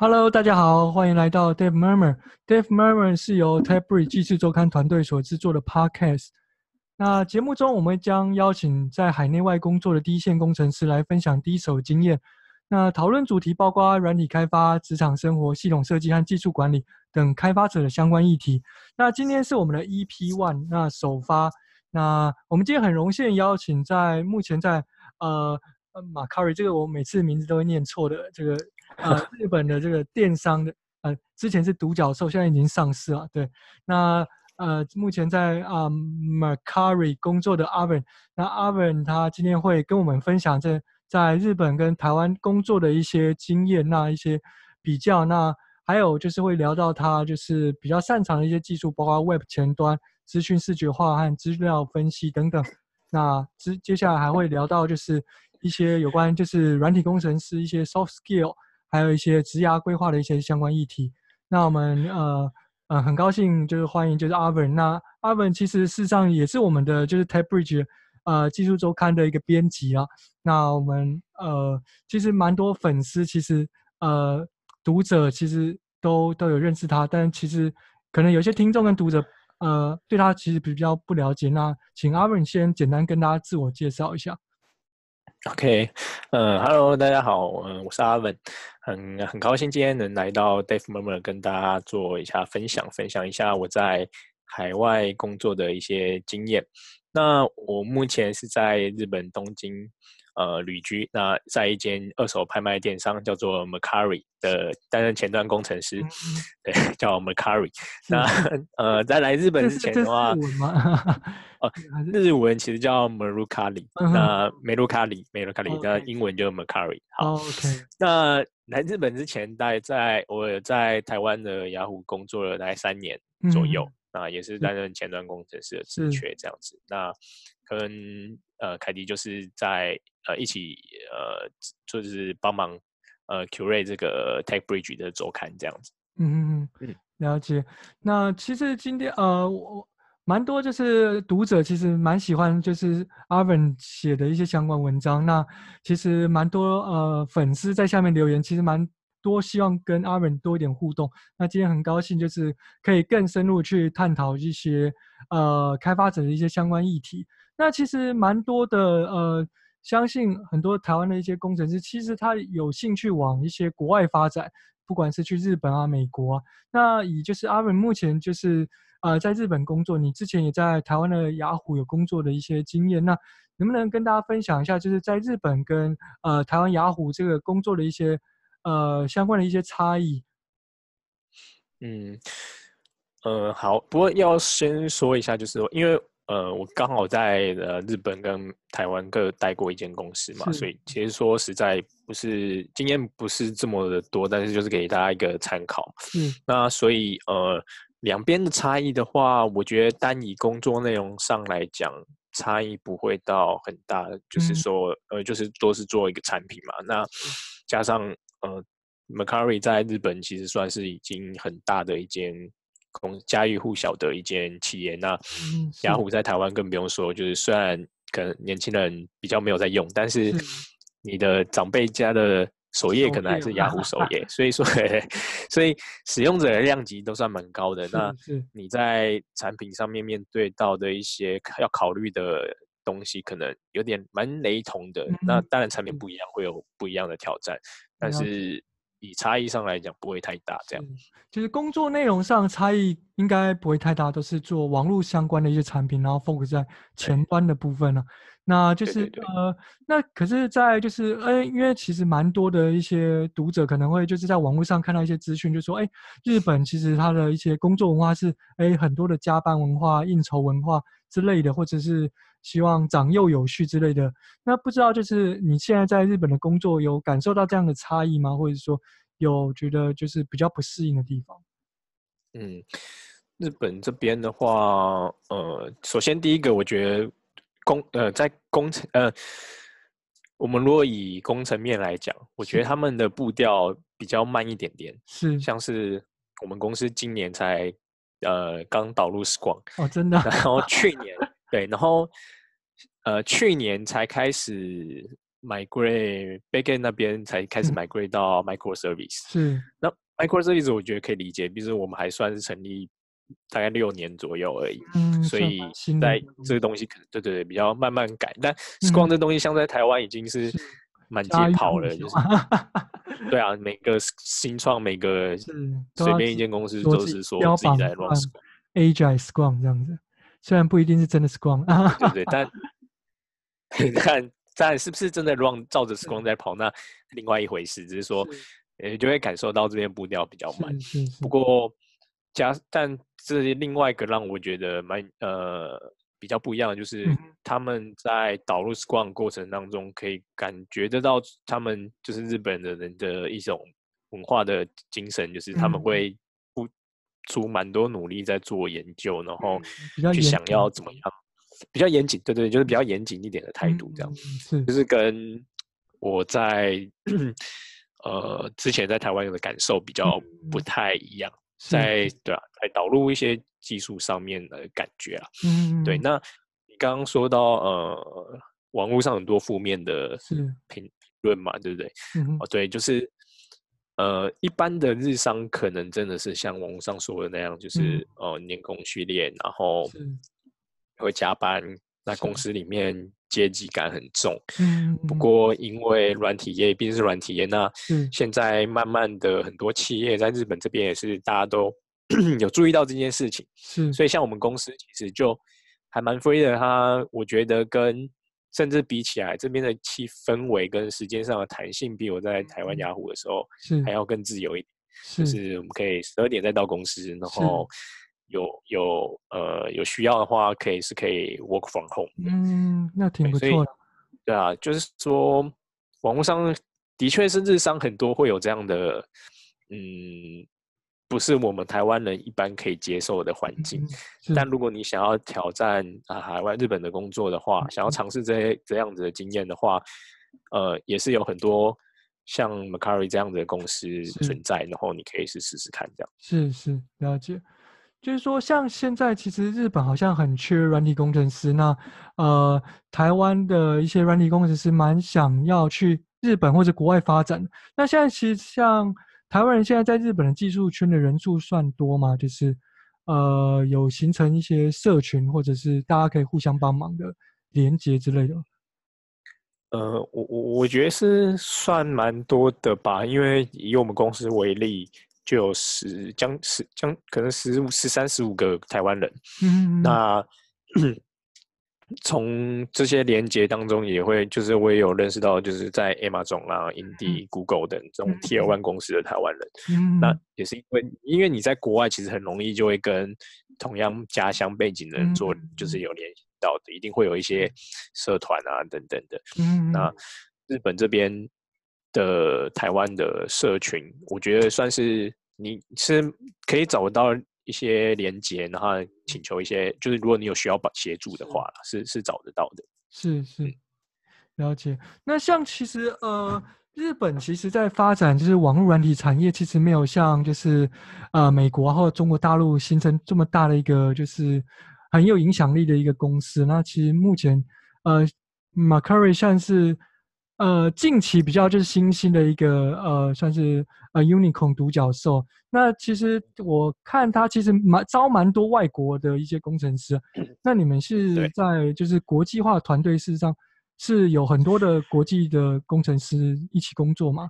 Hello，大家好，欢迎来到 Dave Murmur。Dave Murmur 是由 TechBridge 技术周刊团队所制作的 Podcast。那节目中，我们将邀请在海内外工作的第一线工程师来分享第一手经验。那讨论主题包括软体开发、职场生活、系统设计和技术管理等开发者的相关议题。那今天是我们的 EP One，那首发。那我们今天很荣幸邀请在目前在呃马卡瑞，这个我每次名字都会念错的这个。呃，日本的这个电商的，呃，之前是独角兽，现在已经上市了。对，那呃，目前在啊、呃、Mercari 工作的 Arvin，那 Arvin 他今天会跟我们分享这在日本跟台湾工作的一些经验，那一些比较，那还有就是会聊到他就是比较擅长的一些技术，包括 Web 前端、资讯视觉化和资料分析等等。那接接下来还会聊到就是一些有关就是软体工程师一些 soft skill。还有一些职涯规划的一些相关议题。那我们呃呃很高兴就是欢迎就是阿文。那阿文其实事实上也是我们的就是 TechBridge 呃技术周刊的一个编辑啊。那我们呃其实蛮多粉丝，其实呃读者其实都都有认识他，但其实可能有些听众跟读者呃对他其实比较不了解。那请阿文先简单跟大家自我介绍一下。OK，呃，Hello，大家好，嗯，我是阿文很很高兴今天能来到 Dave Murmur 跟大家做一下分享，分享一下我在海外工作的一些经验。那我目前是在日本东京。呃，旅居。那在一间二手拍卖电商叫做 Mercari 的担任前端工程师，嗯、对，叫 Mercari。那呃，在来日本之前的话，呃，日文其实叫 Mercari，嗯、那梅鲁卡里，梅鲁卡里，那英文就 Mercari。好、哦 okay、那来日本之前，大概在我在台湾的雅虎工作了大概三年左右，嗯、那也是担任前端工程师的职缺这样子。那跟呃凯迪就是在。呃，一起呃，就是帮忙呃，curate 这个 TechBridge 的周刊这样子。嗯嗯嗯，了解。那其实今天呃，我蛮多就是读者其实蛮喜欢就是 Arvin 写的一些相关文章。那其实蛮多呃粉丝在下面留言，其实蛮多希望跟 Arvin 多一点互动。那今天很高兴就是可以更深入去探讨一些呃开发者的一些相关议题。那其实蛮多的呃。相信很多台湾的一些工程师，其实他有兴趣往一些国外发展，不管是去日本啊、美国啊。那以就是阿文目前就是呃在日本工作，你之前也在台湾的雅虎有工作的一些经验，那能不能跟大家分享一下，就是在日本跟呃台湾雅虎这个工作的一些呃相关的一些差异？嗯，呃，好，不过要先说一下，就是说因为。呃，我刚好在呃日本跟台湾各待过一间公司嘛，所以其实说实在不是经验不是这么的多，但是就是给大家一个参考。嗯，那所以呃两边的差异的话，我觉得单以工作内容上来讲，差异不会到很大，就是说呃就是都是做一个产品嘛。那加上呃 Mercari 在日本其实算是已经很大的一间。家喻户晓的一间企业，那雅虎在台湾更不用说，就是虽然可能年轻人比较没有在用，但是你的长辈家的首页可能还是雅虎首页，所以说，所以使用者的量级都算蛮高的。那你在产品上面面对到的一些要考虑的东西，可能有点蛮雷同的。那当然产品不一样，会有不一样的挑战，但是。以差异上来讲，不会太大。这样，就是工作内容上差异应该不会太大，都是做网络相关的一些产品，然后 focus 在前端的部分了。那就是呃，那可是，在就是，哎、欸，因为其实蛮多的一些读者可能会就是在网络上看到一些资讯，就说，哎、欸，日本其实它的一些工作文化是，哎、欸，很多的加班文化、应酬文化之类的，或者是。希望长幼有序之类的。那不知道就是你现在在日本的工作有感受到这样的差异吗？或者说有觉得就是比较不适应的地方？嗯，日本这边的话，呃，首先第一个，我觉得工呃在工程呃，我们如果以工程面来讲，我觉得他们的步调比较慢一点点。是，像是我们公司今年才呃刚导入 Scrum 哦，真的。然后去年对，然后。呃，去年才开始 migrate backend 那边才开始 migrate 到 microservice。是，那 microservice 我觉得可以理解，毕竟我们还算是成立大概六年左右而已，嗯，所以在这个东西可能对对对比较慢慢改。但 Scrum 这东西像在台湾已经是满街跑了，就是对啊，每个新创每个随便一间公司都是说自己在 run Agile Scrum 这样子，虽然不一定是真的 Scrum，对 对，但你看。但是不是真的 run 照着 Scrum 在跑？那另外一回事，只是说，呃，就会感受到这边步调比较慢。不过加，但这些另外一个让我觉得蛮呃比较不一样的，就是他们在导入 Scrum 过程当中，可以感觉得到他们就是日本的人的一种文化的精神，就是他们会付出蛮多努力在做研究，然后去想要怎么样。比较严谨，对对，就是比较严谨一点的态度，这样、就是跟我在呃之前在台湾有的感受比较不太一样，嗯、在对啊，在导入一些技术上面的感觉啊，嗯，对。那你刚刚说到呃，网络上很多负面的评评论嘛，对不对？嗯、哦，对，就是呃，一般的日商可能真的是像网络上说的那样，就是、嗯、呃，年功序列，然后。会加班，那公司里面阶级感很重。嗯，不过因为软体业毕竟是软体业，那现在慢慢的很多企业在日本这边也是大家都 有注意到这件事情。是，所以像我们公司其实就还蛮 free 的，它我觉得跟甚至比起来，这边的气氛围跟时间上的弹性，比我在台湾雅虎的时候还要更自由一点。是，就是我们可以十二点再到公司，然后。有有呃有需要的话，可以是可以 work from home。嗯，那挺不错的。对啊，就是说网络上的确是日商很多会有这样的，嗯，不是我们台湾人一般可以接受的环境。嗯、但如果你想要挑战啊海外日本的工作的话，嗯、想要尝试这些这样子的经验的话，呃，也是有很多像 Mercari 这样的公司存在，然后你可以是试试看这样。是是，了解。就是说，像现在其实日本好像很缺软体工程师，那呃，台湾的一些软体工程师蛮想要去日本或者国外发展。那现在其实像台湾人现在在日本的技术圈的人数算多吗？就是呃，有形成一些社群，或者是大家可以互相帮忙的连接之类的。呃，我我我觉得是算蛮多的吧，因为以我们公司为例。就有十将十将可能十五十三十五个台湾人，嗯，那从这些连接当中也会，就是我也有认识到，就是在 Amazon 啦、Indeed、Google 等这种 Tier One 公司的台湾人，嗯，那也是因为因为你在国外其实很容易就会跟同样家乡背景的人做，就是有联系到的，一定会有一些社团啊等等的，嗯，那日本这边。的台湾的社群，我觉得算是你是可以找到一些连接，然后请求一些，就是如果你有需要帮协助的话，是是，是找得到的。是是，了解。那像其实呃，日本其实在发展就是网络软体产业，其实没有像就是呃美国或中国大陆形成这么大的一个就是很有影响力的一个公司。那其实目前呃，Mercari 像是。呃，近期比较就是新兴的一个呃，算是呃 unicorn 独角兽。那其实我看他其实蛮招蛮多外国的一些工程师。那你们是在就是国际化团队，事实上是有很多的国际的工程师一起工作吗？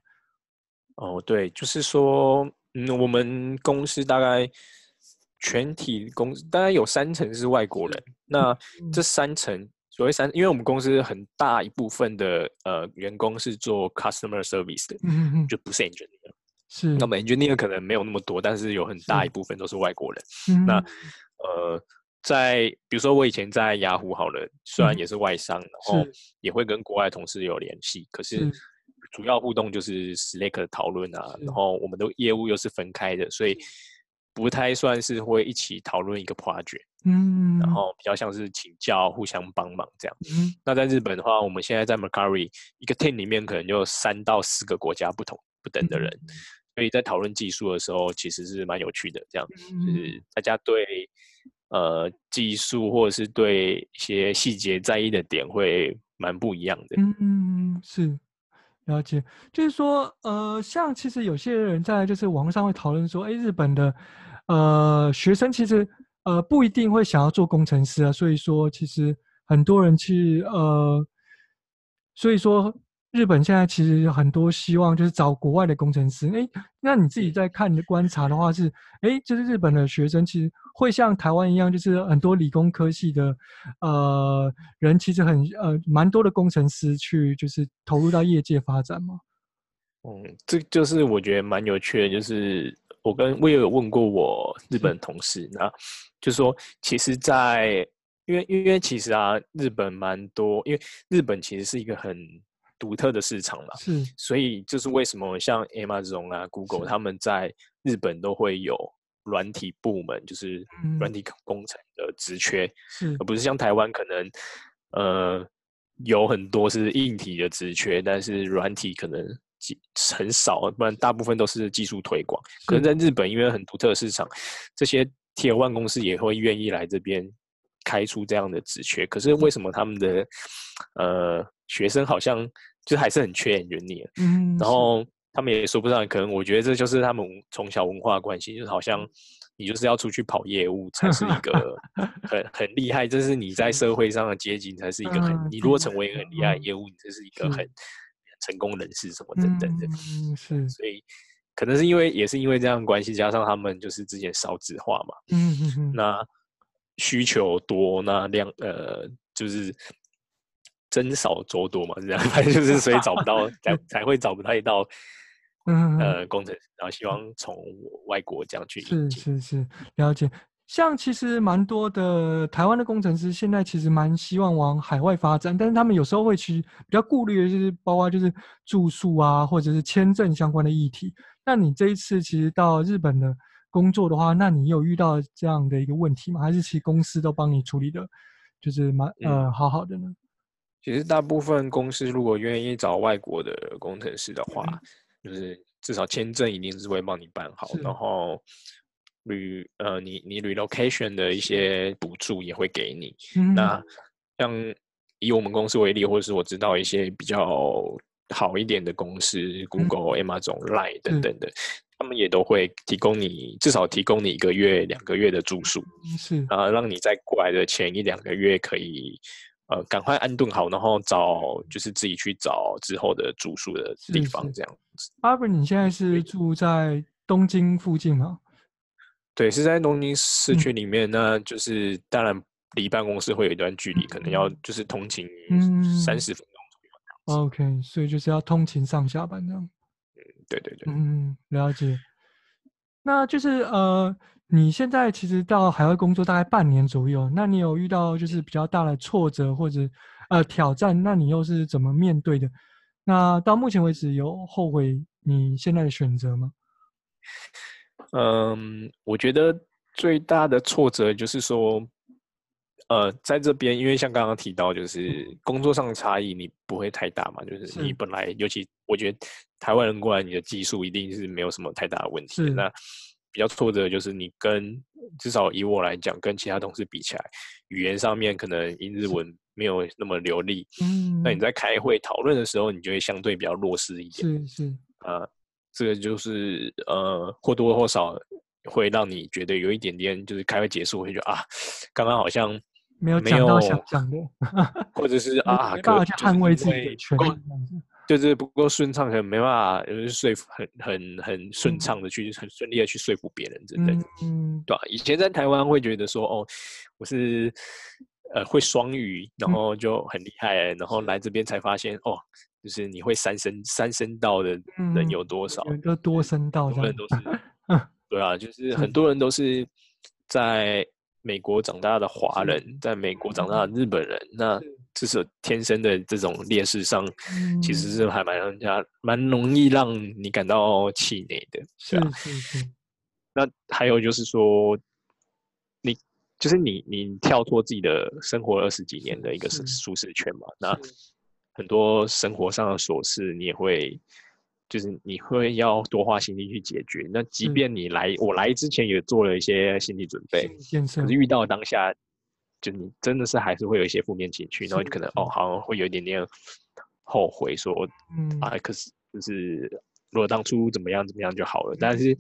哦，对，就是说，嗯，我们公司大概全体公司大概有三成是外国人。那这三成。所谓三，因为我们公司很大一部分的呃员工是做 customer service 的，嗯嗯，就不是 engineer。是，那么 engineer 可能没有那么多，但是有很大一部分都是外国人。嗯、那呃，在比如说我以前在雅虎好了，虽然也是外商，嗯、然后也会跟国外同事有联系，可是主要互动就是 Slack 的讨论啊，然后我们的业务又是分开的，所以不太算是会一起讨论一个 project。嗯，然后比较像是请教、互相帮忙这样。嗯，那在日本的话，我们现在在 Mercari 一个 team 里面可能就三到四个国家不同不等的人，嗯、所以在讨论技术的时候，其实是蛮有趣的。这样，嗯、就是大家对呃技术或者是对一些细节在意的点会蛮不一样的。嗯，是了解，就是说，呃，像其实有些人在就是网络上会讨论说，哎，日本的呃学生其实呃不一定会想要做工程师啊，所以说其实很多人去呃，所以说。日本现在其实很多希望就是找国外的工程师。哎，那你自己在看的观察的话是，哎，就是日本的学生其实会像台湾一样，就是很多理工科系的呃人，其实很呃蛮多的工程师去就是投入到业界发展吗？嗯，这就是我觉得蛮有趣的，就是我跟我也有问过我日本同事，那就是说其实在，在因为因为其实啊，日本蛮多，因为日本其实是一个很。独特的市场嘛，是，所以就是为什么像 Amazon 啊、Google 他们在日本都会有软体部门，就是软体工程的职缺，是，而不是像台湾可能呃有很多是硬体的职缺，但是软体可能很少，不然大部分都是技术推广。可能在日本，因为很独特的市场，这些 Tier One 公司也会愿意来这边开出这样的职缺。可是为什么他们的呃？学生好像就还是很缺 engineer，嗯，然后他们也说不上，可能我觉得这就是他们从小文化关系，就是好像你就是要出去跑业务才是一个 很很厉害，这是你在社会上的阶级才是一个很，你如果成为一个很厉害的业务，你这是一个很成功人士什么等等的，嗯，是，所以可能是因为也是因为这样的关系，加上他们就是之前少子化嘛，嗯嗯嗯，那需求多，那量呃就是。增少粥多嘛，这样反正就是所以找不到，才 才会找不到一道，嗯呃工程师，然后希望从外国这样去是是是了解。像其实蛮多的台湾的工程师，现在其实蛮希望往海外发展，但是他们有时候会去比较顾虑的就是包括就是住宿啊，或者是签证相关的议题。那你这一次其实到日本的工作的话，那你有遇到这样的一个问题吗？还是其实公司都帮你处理的，就是蛮呃好好的呢？其实大部分公司如果愿意找外国的工程师的话，嗯、就是至少签证一定是会帮你办好，然后旅呃你你 relocation 的一些补助也会给你。嗯、那像以我们公司为例，或者是我知道一些比较好一点的公司、嗯、，Google、Amazon、Line 等等的，他们也都会提供你至少提供你一个月、两个月的住宿，是啊，让你在过来的前一两个月可以。呃，赶快安顿好，然后找就是自己去找之后的住宿的地方，这样子。阿伯，你现在是住在东京附近吗？对，是在东京市区里面。嗯、那就是当然离办公室会有一段距离，嗯、可能要就是通勤三十分钟左右。OK，所以就是要通勤上下班这样。嗯，对对对。嗯，了解。那就是呃。你现在其实到海外工作大概半年左右，那你有遇到就是比较大的挫折或者呃挑战，那你又是怎么面对的？那到目前为止有后悔你现在的选择吗？嗯，我觉得最大的挫折就是说，呃，在这边因为像刚刚提到，就是工作上的差异你不会太大嘛，就是你本来尤其我觉得台湾人过来，你的技术一定是没有什么太大的问题。那比较挫折的就是你跟至少以我来讲，跟其他同事比起来，语言上面可能英日文没有那么流利。嗯，那你在开会讨论的时候，你就会相对比较弱势一点。是是。呃，这个就是呃或多或少会让你觉得有一点点，就是开会结束会觉得啊，刚刚好像没有讲到想讲的，或者是 啊，没办法去捍卫自己的权利。就是不够顺畅，可能没办法，就是说服很很很顺畅的去，很顺利的去说服别人，真的，嗯，对吧？以前在台湾会觉得说，哦，我是呃会双语，然后就很厉害，然后来这边才发现，哦，就是你会三声三声道的人有多少？有个多声道，很多人都 是，对啊，就是很多人都是在美国长大的华人，在美国长大的日本人，那。至少天生的这种劣势上，嗯、其实是还蛮让人家蛮容易让你感到气馁的，是啊？是是是。那还有就是说，你就是你你跳脱自己的生活二十几年的一个舒适圈嘛，那很多生活上的琐事你也会，就是你会要多花心力去解决。那即便你来，我来之前也做了一些心理准备，可是遇到当下。就你真的是还是会有一些负面情绪，然后你可能哦，好像会有一点点后悔说，说嗯。啊，可是就是如果当初怎么样怎么样就好了，但是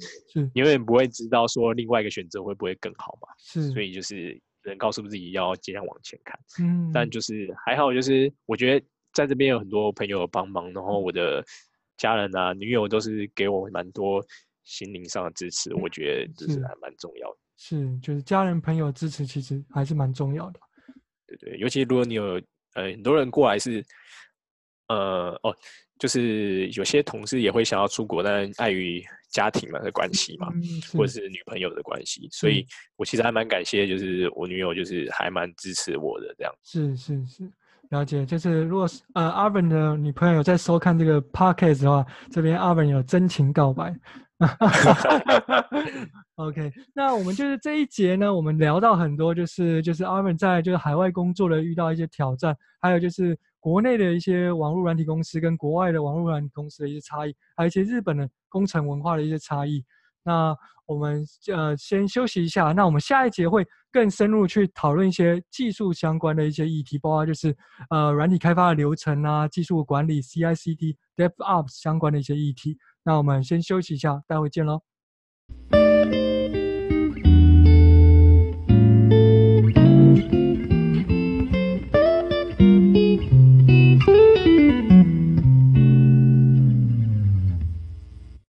你永远不会知道说另外一个选择会不会更好嘛，是，所以就是人告诉自己要尽量往前看，嗯，但就是还好，就是我觉得在这边有很多朋友帮忙，然后我的家人啊、女友都是给我蛮多心灵上的支持，我觉得就是还蛮重要的。是，就是家人朋友支持，其实还是蛮重要的。对对，尤其如果你有呃很多人过来是，呃哦，就是有些同事也会想要出国，但碍于家庭嘛的关系嘛，嗯、或者是女朋友的关系，所以我其实还蛮感谢，就是我女友就是还蛮支持我的这样。是是是，了解。就是如果是呃阿文的女朋友有在收看这个 podcast 的话，这边阿文有真情告白。OK，那我们就是这一节呢，我们聊到很多，就是就是阿文在就是海外工作的遇到一些挑战，还有就是国内的一些网络软体公司跟国外的网络软体公司的一些差异，还有一些日本的工程文化的一些差异。那我们呃先休息一下，那我们下一节会更深入去讨论一些技术相关的一些议题，包括就是呃软体开发的流程啊、技术管理、CI/CD、DevOps 相关的一些议题。那我们先休息一下，待会见喽。